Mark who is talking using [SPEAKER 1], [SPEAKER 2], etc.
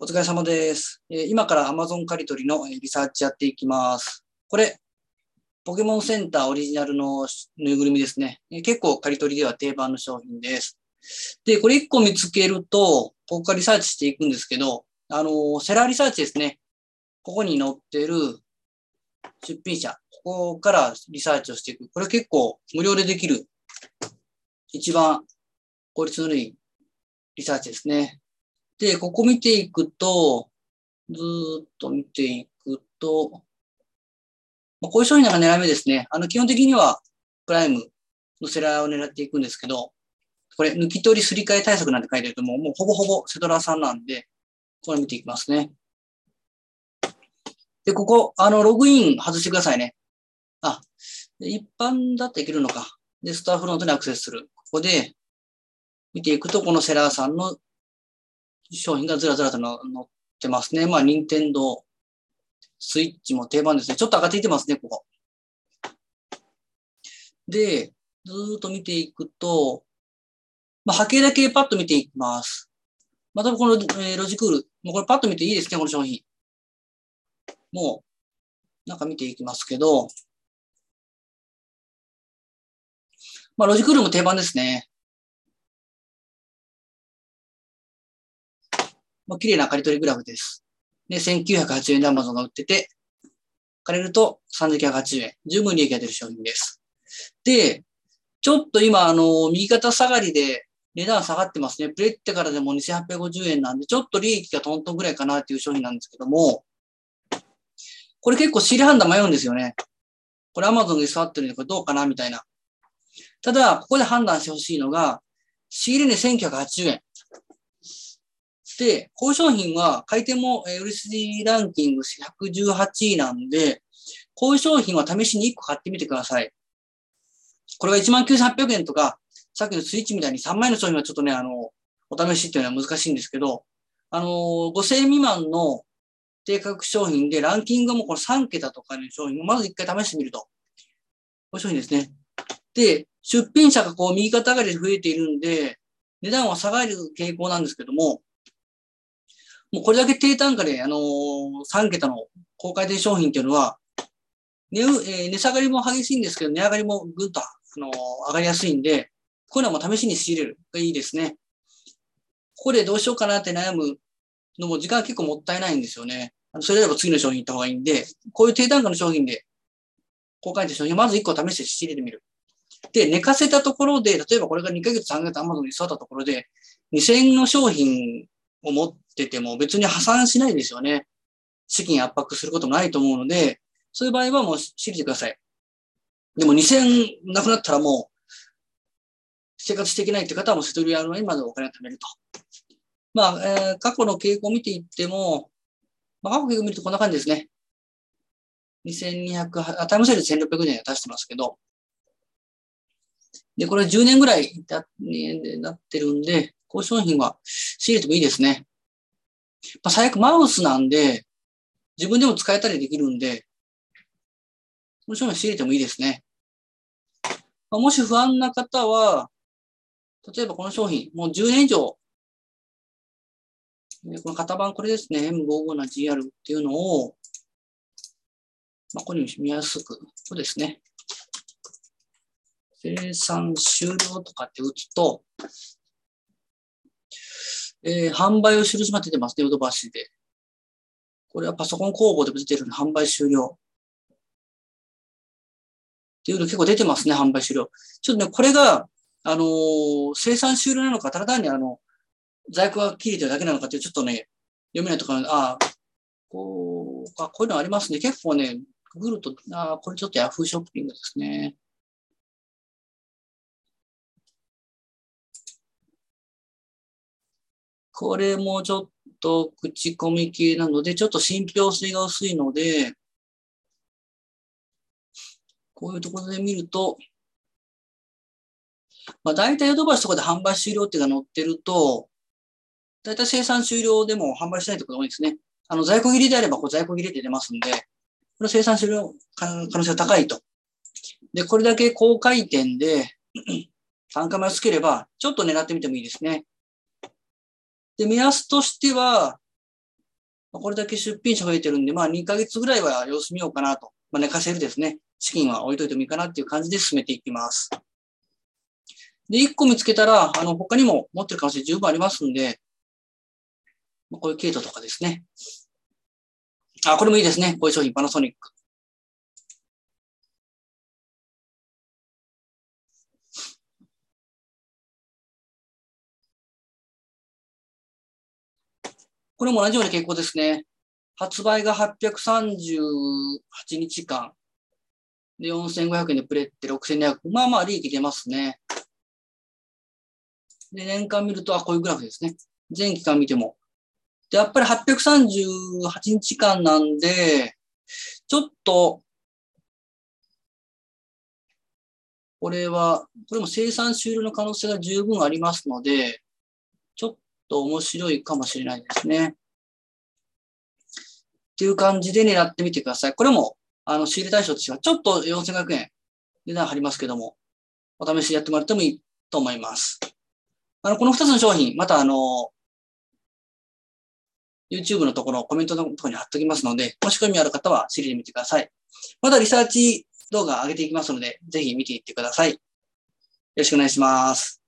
[SPEAKER 1] お疲れ様です。え今から Amazon 刈り取りのリサーチやっていきます。これ、ポケモンセンターオリジナルのぬいぐるみですね。え結構刈り取りでは定番の商品です。で、これ1個見つけると、ここからリサーチしていくんですけど、あのセラーリサーチですね。ここに載ってる出品者、ここからリサーチをしていく。これ結構無料でできる、一番効率のいいリサーチですね。で、ここ見ていくと、ずっと見ていくと、まあ、こういう商品なんか狙い目ですね。あの、基本的にはプライムのセラーを狙っていくんですけど、これ、抜き取りすり替え対策なんて書いてると、もうもうほぼほぼセトラさんなんで、これ見ていきますね。で、ここ、あの、ログイン外してくださいね。あ、一般だっていけるのか。で、スターフロントにアクセスする。ここで、見ていくと、このセラーさんの商品がずらずらと載ってますね。まあ、任天堂スイッチも定番ですね。ちょっと上がっていてますね、ここ。で、ずっと見ていくと、まあ、波形だけパッと見ていきます。またこの、えーロジクール。もうこれパッと見ていいですね、この商品。もう、なんか見ていきますけど、まあ、ロジクールも定番ですね。まあ、綺麗な刈り取りグラフです。で、1980円で Amazon が売ってて、借りると3980円。十分利益が出る商品です。で、ちょっと今、あの、右肩下がりで値段下がってますね。プレッテからでも2850円なんで、ちょっと利益がトントンぐらいかなっていう商品なんですけども、これ結構仕入れ判断迷うんですよね。これ Amazon に座ってるんで、これどうかなみたいな。ただ、ここで判断してほしいのが、仕入れ値1980円。で、こういう商品は回転もえー売り筋ランキング118位なんで、こういう商品は試しに1個買ってみてください。これが19,800円とか、さっきのスイッチみたいに3枚の商品はちょっとね、あの、お試しっていうのは難しいんですけど、あの、5000円未満の低価格商品でランキングもこの3桁とかの商品をまず1回試してみると。こういう商品ですね。で、出品者がこう右肩上がりで増えているんで、値段は下がる傾向なんですけども、もうこれだけ低単価で、あのー、3桁の高回転商品っていうのは、値、えー値下がりも激しいんですけど、値上がりもぐんと、あのー上がりやすいんで、こういうのはもう試しに仕入れるがいいですね。ここでどうしようかなって悩むのも時間結構もったいないんですよね。それであれば次の商品行った方がいいんで、こういう低単価の商品で、高回転商品、まず1個試して仕入れてみる。で、寝かせたところで、例えばこれが2ヶ月、3ヶ月 Amazon に座ったところで、2000円の商品を持ってても別に破産しないですよね。資金圧迫することもないと思うので、そういう場合はもう知りてください。でも2000なくなったらもう、生活していけないって方はもうセトリアルにまでお金を貯めると。まあ、えー過去の傾向を見ていっても、まあ、過去の傾向を見るとこんな感じですね。2200、あタイムセールで1600円出してますけど、で、これ10年ぐらいだ、ね、なってるんで、こういう商品は仕入れてもいいですね。まあ、最悪マウスなんで、自分でも使えたりできるんで、この商品仕入れてもいいですね。まあ、もし不安な方は、例えばこの商品、もう10年以上、この型番これですね、M57GR っていうのを、まあ、ここに見やすく、ここですね。生産終了とかって打つと、えー販売を印まで出てますね、ヨドバシで。これはパソコン工房でも出てるので、販売終了。っていうの結構出てますね、販売終了。ちょっとね、これが、あのー生産終了なのか、ただ単にあの、在庫が切れてるだけなのかって、ちょっとね、読めないとか、あこう、こういうのありますね。結構ね、ググると、あこれちょっとヤフーショッピングですね。これもちょっと口コミ系なので、ちょっと信憑性が薄いので、こういうところで見ると、まあ、大体ヨドバシとかで販売終了っていうのが載ってると、大体生産終了でも販売しないってことが多いですね。あの、在庫切りであれば、こう在庫切れって出ますんで、これ生産終了可能性が高いと。で、これだけ高回転で、単価も安ければ、ちょっと狙ってみてもいいですね。で、目安としては、これだけ出品者増えてるんで、まあ2ヶ月ぐらいは様子見ようかなと。まあ寝かせるですね。資金は置いといてもいいかなっていう感じで進めていきます。で、1個見つけたら、あの、他にも持ってる可能性十分ありますんで、こういう系統とかですね。あ、これもいいですね。こういう商品、パナソニック。これも同じような傾向ですね。発売が838日間。で、4500円でプレって6200。まあまあ利益出ますね。で、年間見ると、あ、こういうグラフですね。全期間見ても。で、やっぱり838日間なんで、ちょっと、これは、これも生産終了の可能性が十分ありますので、ちょっと面白いかもしれないですね。っていう感じで狙ってみてください。これも、あの、仕入れ対象としては、ちょっと4500円値段張りますけども、お試しやってもらってもいいと思います。あの、この2つの商品、またあの、YouTube のところ、コメントのところに貼っておきますので、もし興味ある方は知りに見てください。またリサーチ動画上げていきますので、ぜひ見ていってください。よろしくお願いします。